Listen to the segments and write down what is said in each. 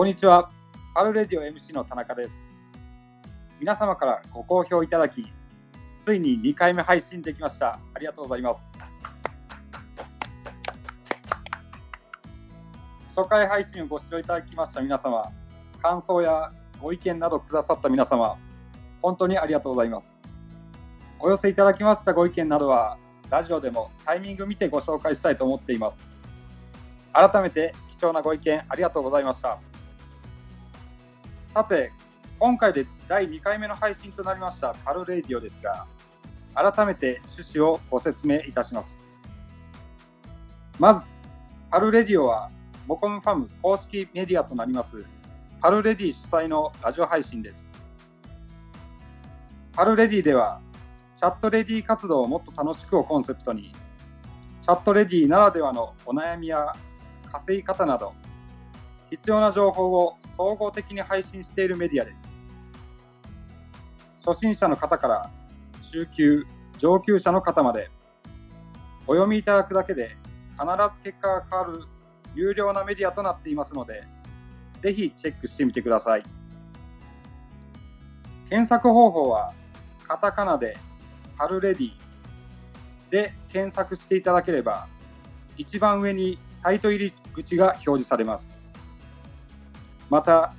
こんにちは。パルレディオ MC の田中です。皆様からご好評いただき、ついに2回目配信できました。ありがとうございます。初回配信をご視聴いただきました皆様、感想やご意見などくださった皆様、本当にありがとうございます。お寄せいただきましたご意見などは、ラジオでもタイミング見てご紹介したいと思っています。改めて貴重なご意見ありがとうございました。さて、今回で第2回目の配信となりましたパルレディオですが、改めて趣旨をご説明いたします。まず、パルレディオはモコムファム公式メディアとなりますパルレディ主催のラジオ配信です。パルレディでは、チャットレディ活動をもっと楽しくをコンセプトに、チャットレディならではのお悩みや稼ぎ方など、必要な情報を総合的に配信しているメディアです。初心者の方から中級、上級者の方まで、お読みいただくだけで必ず結果が変わる有料なメディアとなっていますので、ぜひチェックしてみてください。検索方法は、カタカナで、パルレディで検索していただければ、一番上にサイト入り口が表示されます。また、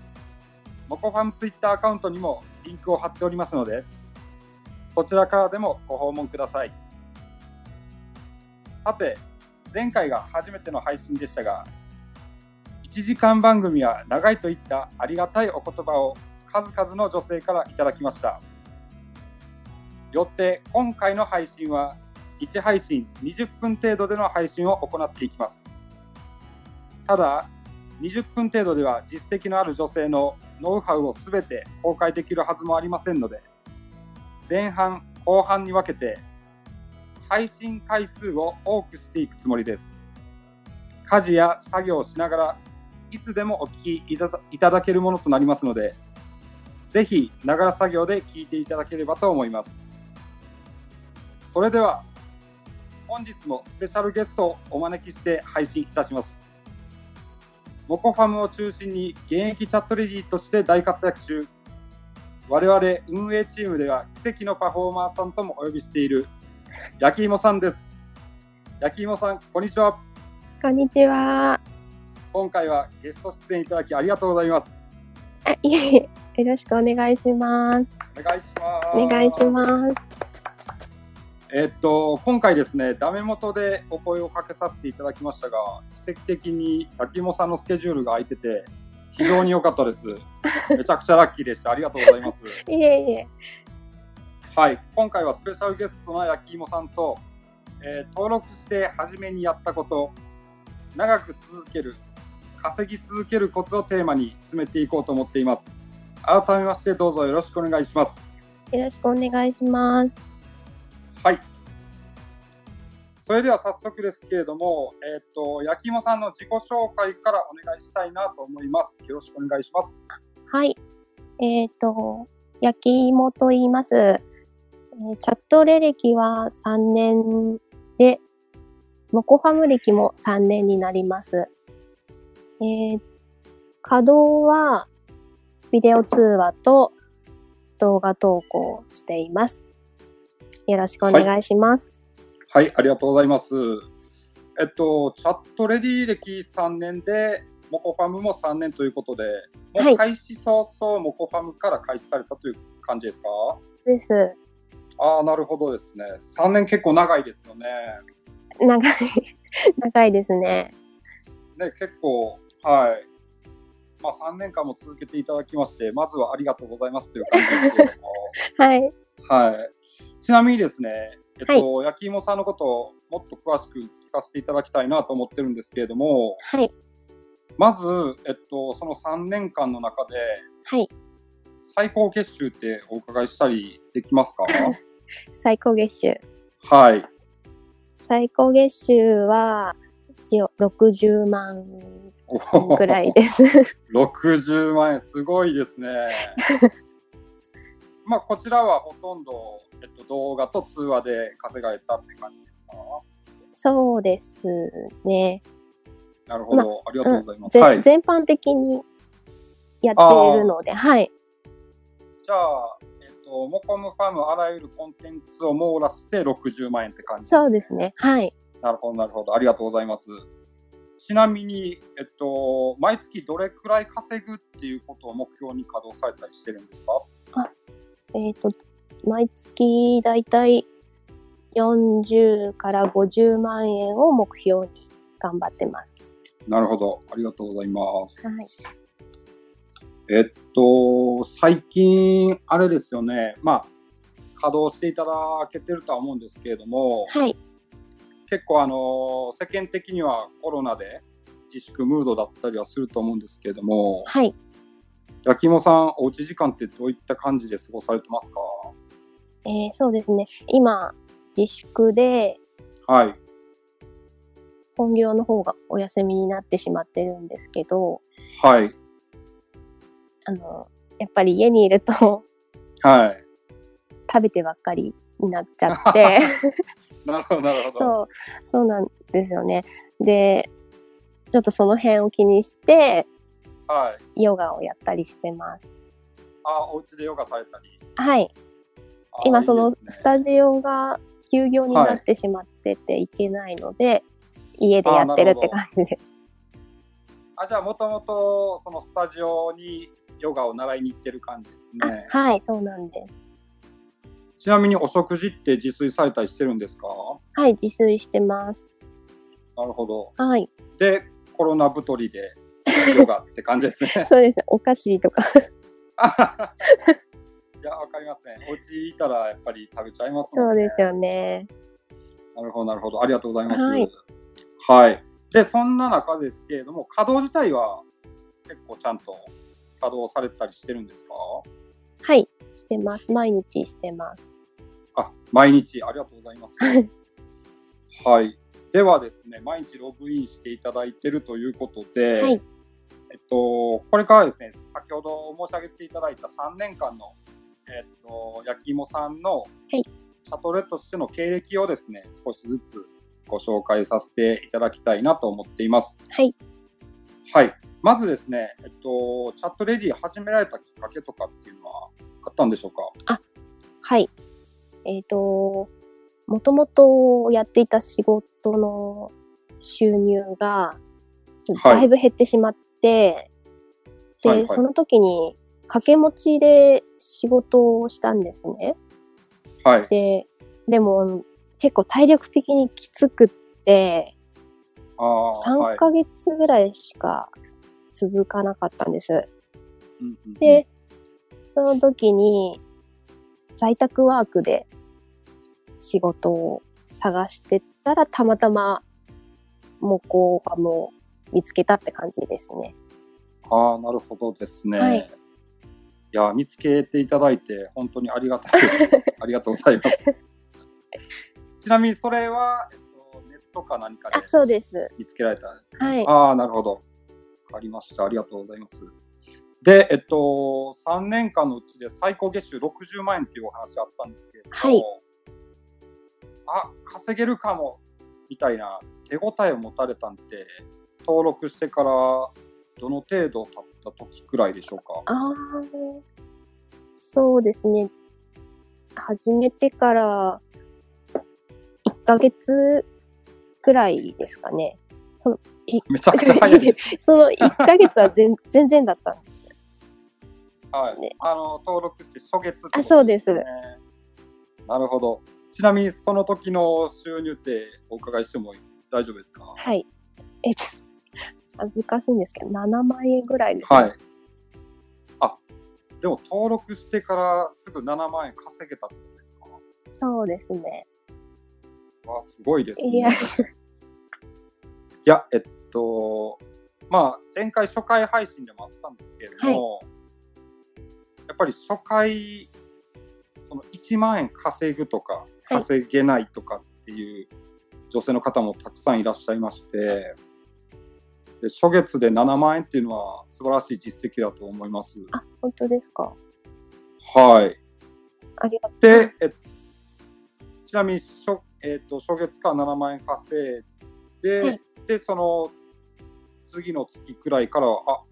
モコファムツイッターアカウントにもリンクを貼っておりますので、そちらからでもご訪問ください。さて、前回が初めての配信でしたが、1時間番組は長いといったありがたいお言葉を数々の女性からいただきました。よって今回の配信は1配信20分程度での配信を行っていきます。ただ、20分程度では実績のある女性のノウハウをすべて公開できるはずもありませんので、前半、後半に分けて配信回数を多くしていくつもりです。家事や作業をしながらいつでもお聞きいただけるものとなりますので、ぜひ、ながら作業で聞いていただければと思います。それでは、本日もスペシャルゲストをお招きして配信いたします。モコファムを中心に現役チャットレディとして大活躍中、我々運営チームでは奇跡のパフォーマーさんともお呼びしている焼き芋さんです。焼き芋さん、こんにちは。こんにちは。今回はゲスト出演いただきありがとうございます。あ、いえいえ、よろしくお願いします。お願いします。お願いします。えっと、今回ですね、ダメ元でお声をかけさせていただきましたが、奇跡的に焼き芋さんのスケジュールが空いてて、非常に良かったです。めちゃくちゃラッキーでした。ありがとうございます。いえいえ、はい、今回はスペシャルゲストの焼き芋さんと、えー登録して初めにやったこと、長く続ける、稼ぎ続けるコツをテーマに進めていこうと思っています。改めましてどうぞよろしくお願いします。よろしくお願いします。はい。それでは早速ですけれども、えっ、と、焼き芋さんの自己紹介からお願いしたいなと思います。よろしくお願いします。はい。えっ、と、焼き芋と言います。えーチャット履歴は3年で、モコファム歴も3年になります。えー稼働はビデオ通話と動画投稿をしています。よろしくお願いします。はい、ありがとうございます。えっと、チャットレディ歴3年で、モコファムも3年ということで、もはいう開始早々、モコファムから開始されたという感じですか？です。ああ、なるほどですね。3年結構長いですよね。長い、長いですね。ね、結構、はい。まあ、3年間も続けていただきまして、まずはありがとうございますという感じですけれども、はい。はい。ちなみにですね、えっと、焼き芋さんのことをもっと詳しく聞かせていただきたいなと思ってるんですけれども、はい。まず、えっと、その3年間の中で、はい。最高月収ってお伺いしたりできますか？最高月収。はい。最高月収は、一応60万おぐらいです。60万円、すごいですね。まあ、こちらはほとんど、えっと、動画と通話で稼がれたって感じですか？そうですね。なるほど、ありがとうございます。ぜはい。全般的にやっているので、はい。じゃあ、えっと、モコムファームあらゆるコンテンツを網羅して60万円って感じそうですね。はい。なるほど、なるほど。ありがとうございます。ちなみに、えっと、毎月どれくらい稼ぐっていうことを目標に稼働されたりしてるんですか？えっ、と、毎月だいたい40から50万円を目標に頑張ってます。なるほど。ありがとうございます。はい。えっと、最近、あれですよね。まあ、稼働していただけてるとは思うんですけれども、はい。結構あの、世間的にはコロナで自粛ムードだったりはすると思うんですけれども、はい。焼き芋さん、おうち時間ってどういった感じで過ごされてますか？えーそうですね。今、自粛ではい。本業の方がお休みになってしまってるんですけど、はい。あの、やっぱり家にいるとはい。食べてばっかりになっちゃって、なるほど、なるほど。そう、そうなんですよね。で、ちょっとその辺を気にして、はい。ヨガをやったりしてます。あ、お家でヨガされたり？はい。あ今そのスタジオが休業になってしまってていけないので、家でやってるって感じです。あ、じゃあ、もともと、そのスタジオにヨガを習いに行ってる感じですあね。はい、そうなんです。ちなみに、お食事って自炊されたりしてるんですか？はい、自炊してます。なるほど。はい、で、コロナ太りでヨガって感じですね。そうですね。お菓子とか。いや、わかりますね。お家いたらやっぱり食べちゃいますもんね。そうですよね。なるほど、なるほど。ありがとうございます。はい。はい。で、そんな中ですけれども、稼働自体は結構ちゃんと稼働されたりしてるんですか？はい、してます。毎日してます。あ、毎日ありがとうございます。はい。ではですね、毎日ログインしていただいているということで、はいえっと、これからですね、先ほど申し上げていただいた3年間の、えっと、焼き芋さんの、いシャトレとしての経歴をですね、少しずつご紹介させていただきたいなと思っています。はい。はい。まずですね、えっと、チャットレディ始められたきっかけとかっていうのはあったんでしょうか？はい。えっ、と、もともとやっていた仕事の収入が、だいぶ減ってしまって、で、はいはいその時に掛け持ちで仕事をしたんですね。はい。で、でも結構体力的にきつくって、ああ、はい3ヶ月ぐらいしか続かなかったんです。うんうんうんで、その時に在宅ワークで仕事を探してたらたまたまモコファムを見つけたって感じですね。ああ、なるほどですね。はいい、や、見つけていただいて、本当にありがたい。ありがとうございます。ちなみに、それは、えっと、ネットか何かであ、そうです。見つけられたんですね。はいああ、なるほど。わかりました。ありがとうございます。で、えっと、3年間のうちで最高月収60万円っていうお話あったんですけれども、はいあ、稼げるかも、みたいな手応えを持たれたんで、登録してからどの程度経った時くらいでしょうか？ああ、そうですね。始めてから1ヶ月くらいですかね。その、いめちゃくちゃ早いです。その1ヶ月は全 全然だったんです。はいね。あの、登録して初月ってことあそうですね。なるほど。ちなみにその時の収入ってお伺いしても大丈夫ですか？はい。えっと、恥ずかしいんですけど、7万円ぐらいです、ね。はい。あ、でも登録してからすぐ7万円稼げたってことですか？そうですね。わすごいですね。いやいや、えっと、まあ、前回初回配信でもあったんですけれども、やっぱり初回、その1万円稼ぐとか、はい稼げないとかっていう女性の方もたくさんいらっしゃいまして、で初月で7万円っていうのは素晴らしい実績だと思います。あ、本当ですか？はい。ありがとう。で、えちなみに初,、えー、と初月から7万円稼いで、はいでその次の月くらいからはあ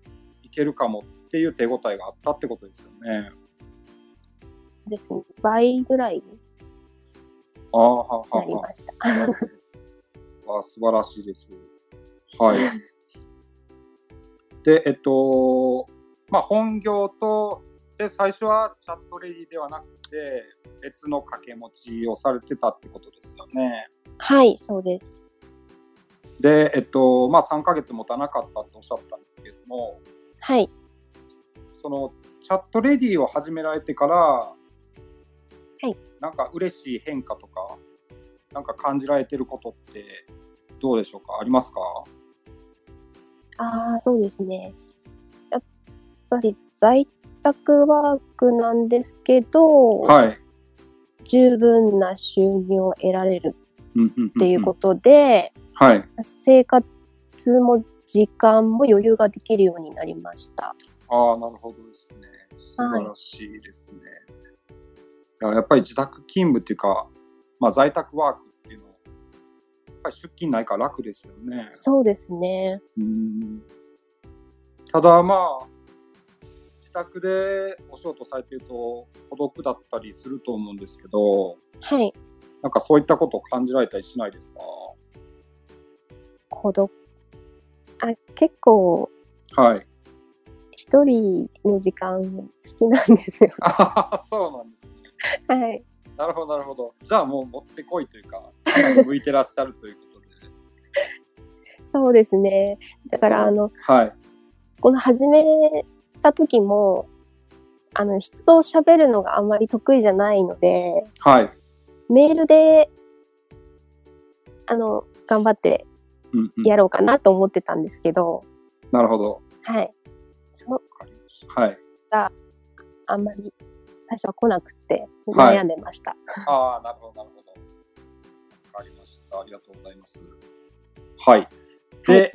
いけるかもっっていう手応えがあったってことですよね。ですね。倍ぐらいにああ、はははなりました。なるほどあ素晴らしいです。はい。で、えっと、まあ、本業と、で、最初はチャットレディではなくて、別の掛け持ちをされてたってことですよね。はい、そうです。で、えっと、まあ、3ヶ月持たなかったっておっしゃったんですけども、はい。その、チャットレディを始められてから、はい。なんか嬉しい変化とか、なんか感じられてることって、どうでしょうか？ありますか？ああ、そうですね。やっぱり在宅ワークなんですけど、はい。十分な収入を得られるっていうことで、はい。生生活も時間も余裕ができるようになりました。ああ、なるほどですね。素晴らしいですね。いややっぱり自宅勤務っていうか、まあ、在宅ワークぱり出勤ないから楽ですよね。そうですね。うんただまあ、自宅でお仕事されてると孤独だったりすると思うんですけど、はい。なんかそういったことを感じられたりしないですか？孤独？あ、結構、はい。一人の時間好きなんですよ。ああ、そうなんですね。はい。なるほど、なるほど。じゃあもう持ってこいというか、向いてらっしゃるということで。そうですね。だから、あの、はい。この始めた時も、あの、人と喋るのがあんまり得意じゃないので、はい。メールで、あの、頑張ってうんうん、やろうかなと思ってたんですけど、なるほど。はい。その、はい。あんまり最初は来なくて、はい悩んでました。ああ、なるほど、なるほど。わかりました。ありがとうございます。はい。で、はい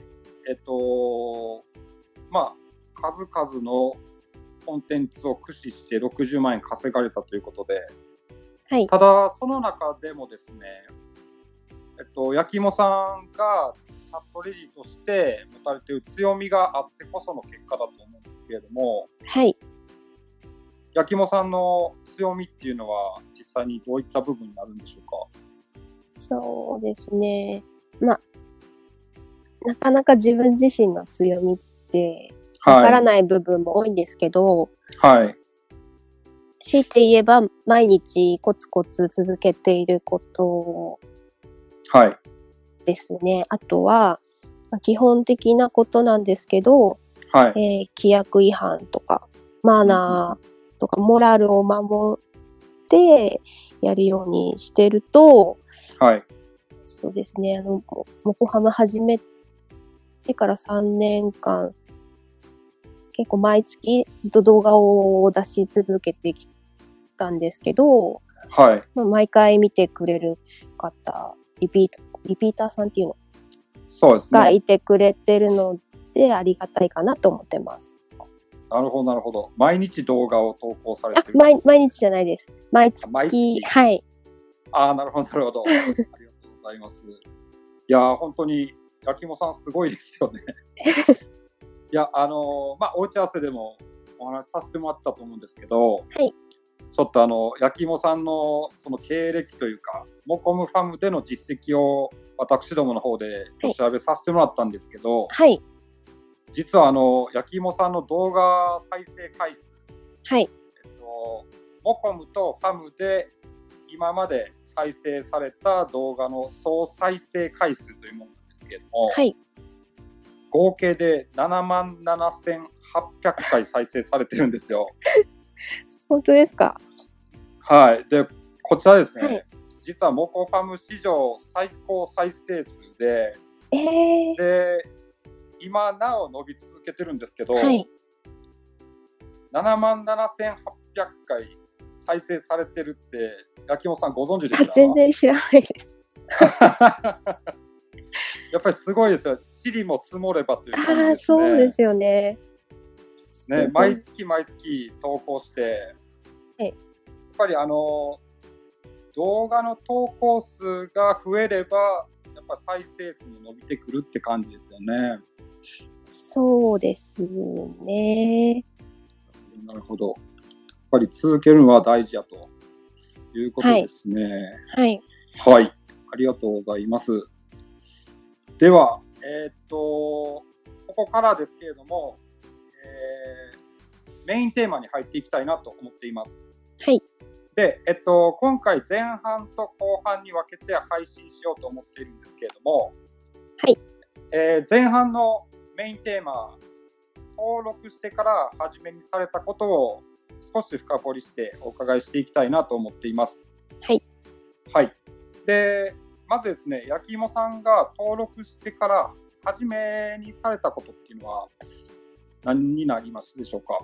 えっと、まあ、数々のコンテンツを駆使して60万円稼がれたということで、はい。ただ、その中でもですね、えっと、焼き芋さんがチャットレディとして持たれている強みがあってこその結果だと思うんですけれども、はい。焼き芋さんの強みっていうのは実際にどういった部分になるんでしょうか？そうですね。まあ、なかなか自分自身の強みって、わからい。ない部分も多いんですけど、はい。強いて言えば、毎日コツコツ続けていることはい。ですね。あとは、まあ基本的なことなんですけど、はい。えー規約違反とか、マナーとか、モラルを守ってやるようにしてると、はい。そうですね、あの、モモコハム始めてから3年間、結構毎月ずっと動画を出し続けてきたんですけど、はい。まあ、毎回見てくれる方、リピート、リピーターさんっていうのそうですね。がいてくれてるのでありがたいかなと思ってます。なるほど、なるほど。毎日動画を投稿されあて、る。毎毎日じゃないです。毎月、毎月はい。ああ、なるほど、なるほど。ありがとうございます。いやー、本当に、焼き芋さんすごいですよね。いや、あのーまあ、お打ち合わせでもお話しさせてもらったと思うんですけど、はいちょっとあの、焼き芋さんのその経歴というか、モコムファムでの実績を私どもの方でお調べさせてもらったんですけど、はい。実はあの、焼き芋さんの動画再生回数、はい。えっと、モコムとファムで今まで再生された動画の総再生回数というものなんですけれども、はい。合計で7万7800回再生されてるんですよ。本当ですか？はい。で、こちらですね、はい実はモコファム史上最高再生数で、ええで、今なお伸び続けてるんですけど、はい。7万7800回再生されてるって、焼き芋さんご存知でした？あ全然知らないです。やっぱりすごいですよ。塵も積もればという感じああ、ですね。そうですよね。ねい毎月毎月投稿して、はいやっぱりあの動画の投稿数が増えれば、やっぱ再生数も伸びてくるって感じですよね。そうですね。なるほど。やっぱり続けるのは大事やということですね。はい。はい。ありがとうございます。では、えーっと、ここからですけれども、えーメインテーマに入っていきたいなと思っています。はい。で、えっと、今回前半と後半に分けて配信しようと思っているんですけれども、はい。えー前半のメインテーマ、登録してから始めにされたことを少し深掘りしてお伺いしていきたいなと思っています。はい。はい。で、まずですね、焼き芋さんが登録してから始めにされたことっていうのは何になりますでしょうか？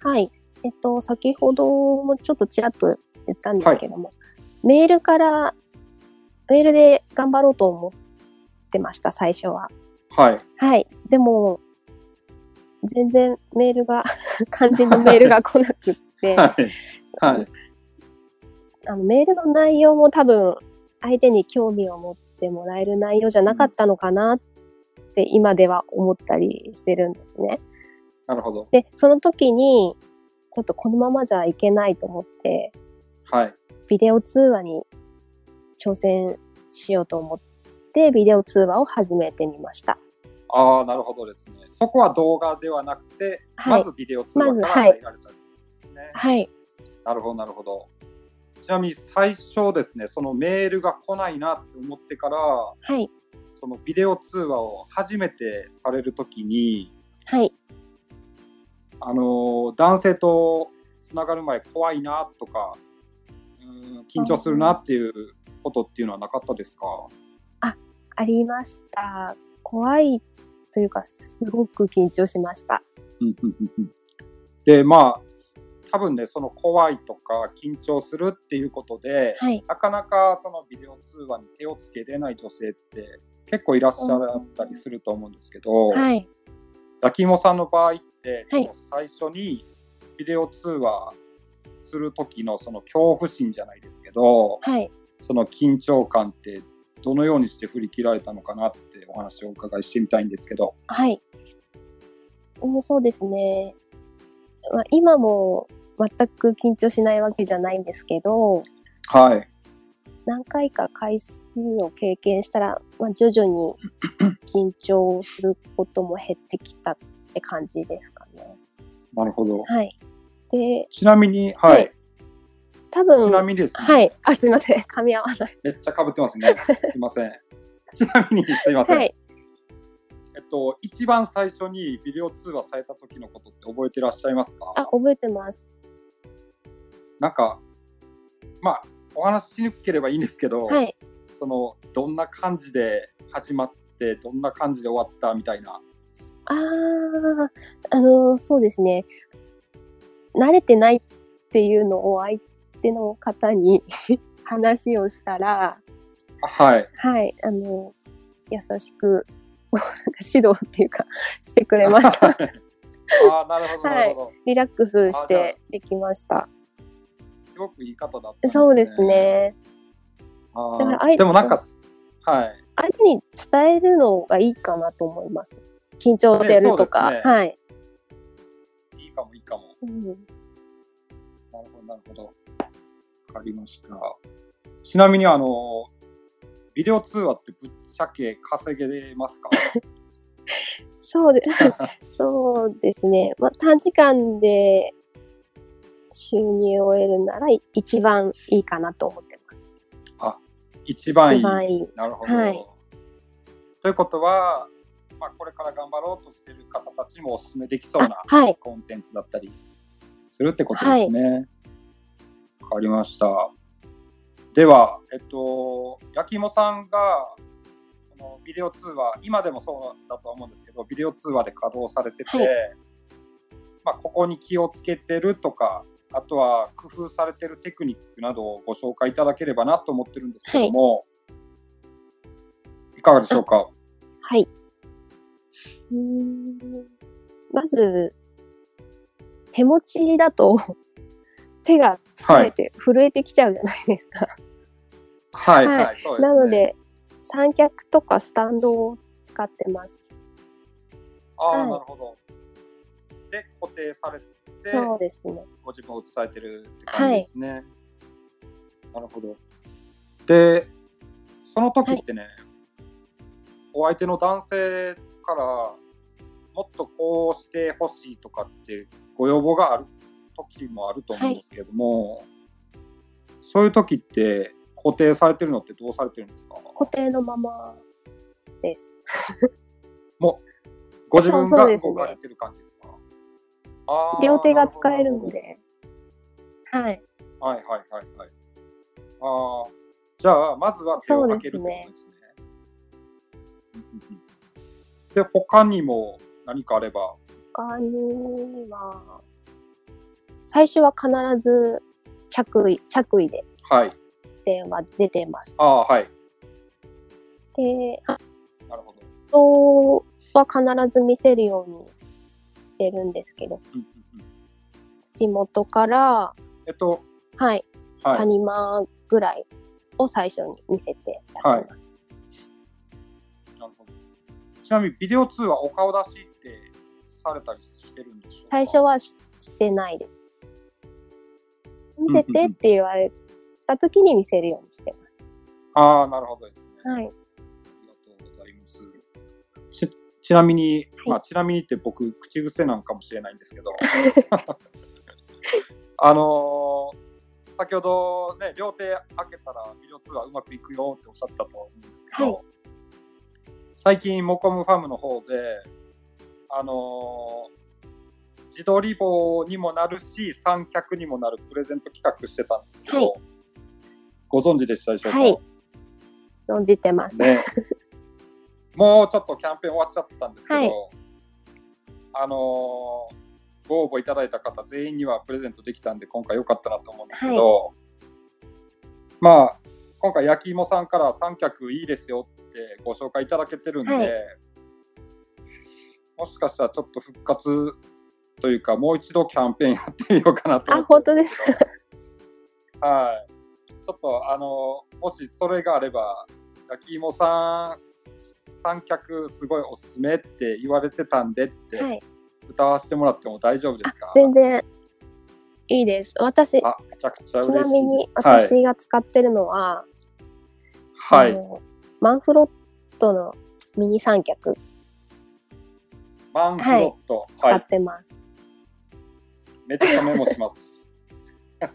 はい。えっと、先ほどもちょっとちらっと言ったんですけども、メールから、メールで頑張ろうと思ってました、最初は。はい。はい。でも、全然メールが、肝心のメールが来なくって、はい。はい。あのメールの内容も多分、相手に興味を持ってもらえる内容じゃなかったのかなって今では思ったりしてるんですね。なるほど。で、その時に、ちょっとこのままじゃいけないと思って、はい。ビデオ通話に挑戦しようと思って、ビデオ通話を始めてみました。ああ、なるほどですね。そこは動画ではなくて、はいまずビデオ通話から入られたんですね。はい。なるほど、なるほど。ちなみに最初ですね、そのメールが来ないなって思ってから、はい。そのビデオ通話を初めてされるときに、はい。あのー男性とつながる前怖いなとか、うん緊張するなっていうことっていうのはなかったですか？ありました。怖いというか、すごく緊張しました。で、まあ、多分ね、その怖いとか緊張するっていうことで、はい。なかなかそのビデオ通話に手をつけれない女性って結構いらっしゃったりすると思うんですけど、はい。焼き芋さんの場合って、そはいの最初にビデオ通話する時のその恐怖心じゃないですけど、はい。その緊張感ってどのようにして振り切られたのかなってお話をお伺いしてみたいんですけど。はい。うんそうですね。まあ、今も全く緊張しないわけじゃないんですけど、はい。何回か回数を経験したら、まあ、徐々に緊張することも減ってきたって感じですかね。なるほど。はい。で、ちなみに、はい。はい多分、ちなみにですね、はい。あ、すいません。噛み合わない。めっちゃ被ってますね。すいません。ちなみに、すいません。はい。えっと、一番最初にビデオ通話された時のことって覚えてらっしゃいますか？あ、覚えてます。なんか、まあ、お話ししにくければいいんですけど、はい。その、どんな感じで始まって、どんな感じで終わったみたいな。ああ、あの、そうですね。慣れてないっていうのを相手の方に 話をしたら、あはい。はい、あの、優しく、指導っていうか、してくれました。ああ、なるほど、なるほど。リラックスしてできました。すごくいい方だったね。そうです。ね。あーだでもなんか、はい。相手に伝えるのがいいかなと思います。緊張してるとか。ねねはい。いいかも、いいかも。うんなるほど、なるほど。わかりました。ちなみに、あの、ビデオ通話ってぶっちゃけ稼げれますか？そうで そうですね。まあ、短時間で収入を得るなら一番いいかなと思ってます。一番いい。一番いい。なるほど。はいということは、まあ、これから頑張ろうとしている方たちにもお勧めできそうなあはい。コンテンツだったりするってことですね。わ、かりました。では、えっと、焼き芋さんが、そのビデオ通話、今でもそうだとは思うんですけど、ビデオ通話で稼働されてて、はいまあ、ここに気をつけてるとか、あとは工夫されてるテクニックなどをご紹介いただければなと思ってるんですけども、い、かがでしょうか？はい。うーんまず、手持ちだと手が疲れて震えてきちゃうじゃないですか。はい、はいはい、そうですね。なので、三脚とかスタンドを使ってます。ああ、はいなるほど。で、固定されて、そうですね。ご自分を伝えてるって感じですね。なるほど。で、その時ってね、お相手の男性からもっとこうしてほしいとかってご要望がある時もあると思うんですけれども、そういう時って固定されてるのってどうされてるんですか？固定のままです。ご自分が動かれてる感じですか？あー両手が使えるので。はい。はいはいはいはい。ああ、じゃあ、まずは手をかけるってことですね。で、他にも何かあれば、他には、最初は必ず着衣、着衣ではい。電話出てますはい。で、あなるほど。人は必ず見せるようにしてるんですけど、うんうんうん口元から、えっと、はい、はい。谷間ぐらいを最初に見せてやってます。なるほどちなみに、ビデオ通話お顔出しってされたりしてるんでしょうか？最初はししてないです。見せてって言われた時に見せるようにしてああ、なるほどですね。ます。はい。ありがとうございます。ちちなみに、いまあ、ちなみにって僕、口癖なんかもしれないんですけど、あのー先ほどね、両手開けたらビデオ通話うまくいくよっておっしゃったと思うんですけど、はい最近、モコムファームの方で、あのー自撮り棒にもなるし、三脚にもなるプレゼント企画してたんですけど、はい。ご存知でしたでしょうか、はい。存じてます。ね、もうちょっとキャンペーン終わっちゃったんですけど、はい。あのーご応募いただいた方全員にはプレゼントできたんで今回良かったなと思うんですけど、まあ今回焼き芋さんから三脚いいですよってご紹介いただけてるんで、はい。もしかしたらちょっと復活というかもう一度キャンペーンやってみようかなと思あ、本当ですか？はい。ちょっと、あの、もしそれがあれば、焼き芋さん、三脚すごいおすすめって言われてたんでって、はい。歌わせてもらっても大丈夫ですか？全然いいです。私、あ、めちゃくちゃ嬉しいち。なみにはい。私が使ってるのは、はい。マンフロットのミニ三脚マンフロット。使はい。ってます。めっちゃメモします。あ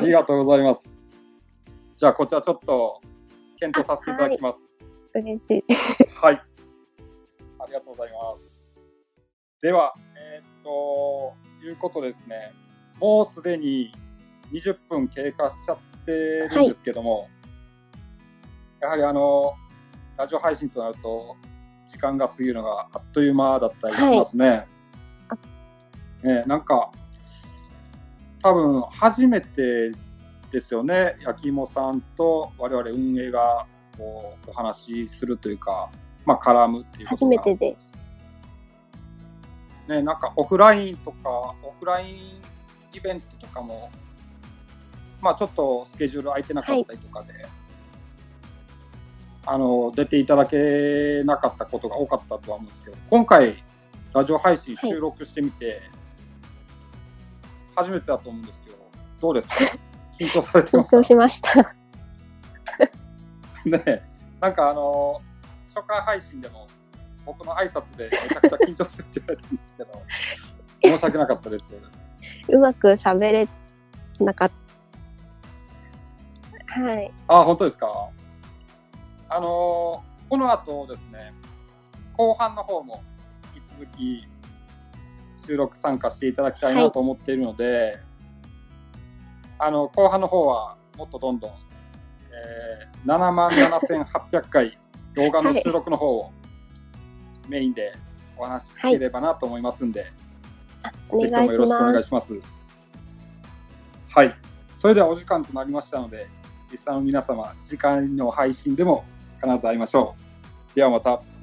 りがとうございます。じゃあ、こちらちょっと検討させていただきます。嬉しい。はい。ありがとうございます。では、えーっと、いうことですね。もうすでに20分経過しちゃってるんですけども、やはりあの、ラジオ配信となると、時間が過ぎるのがあっという間だったりしますね。ねなんか、多分初めてですよね、焼き芋さんと我々運営がこうお話しするというか、まあ、絡むっていう初めてです。ね、なんかオフラインとか、オフラインイベントとかも、まあちょっとスケジュール空いてなかったりとかで、あの、出ていただけなかったことが多かったとは思うんですけど、今回、ラジオ配信収録してみて、初めてだと思うんですけど、どうですか？緊張されて緊ました？張しました。ね、なんかあの初回配信でも僕の挨拶でめちゃくちゃ緊張するって言われたんですけど、申し訳なかったです。うまく喋れなかった。はい。あ、本当ですか？あのこの後ですね、後半の方も引き続き収録参加していただきたいなと思っているので、あの後半の方はもっとどんどん、えー、7万7800回動画の収録の方をメインでお話しできればなと思いますんで、おぜひともよ。ろしくお願いします。はい。それではお時間となりましたので、リスナーの皆様、次回の配信でも必ず会いましょう。ではまた。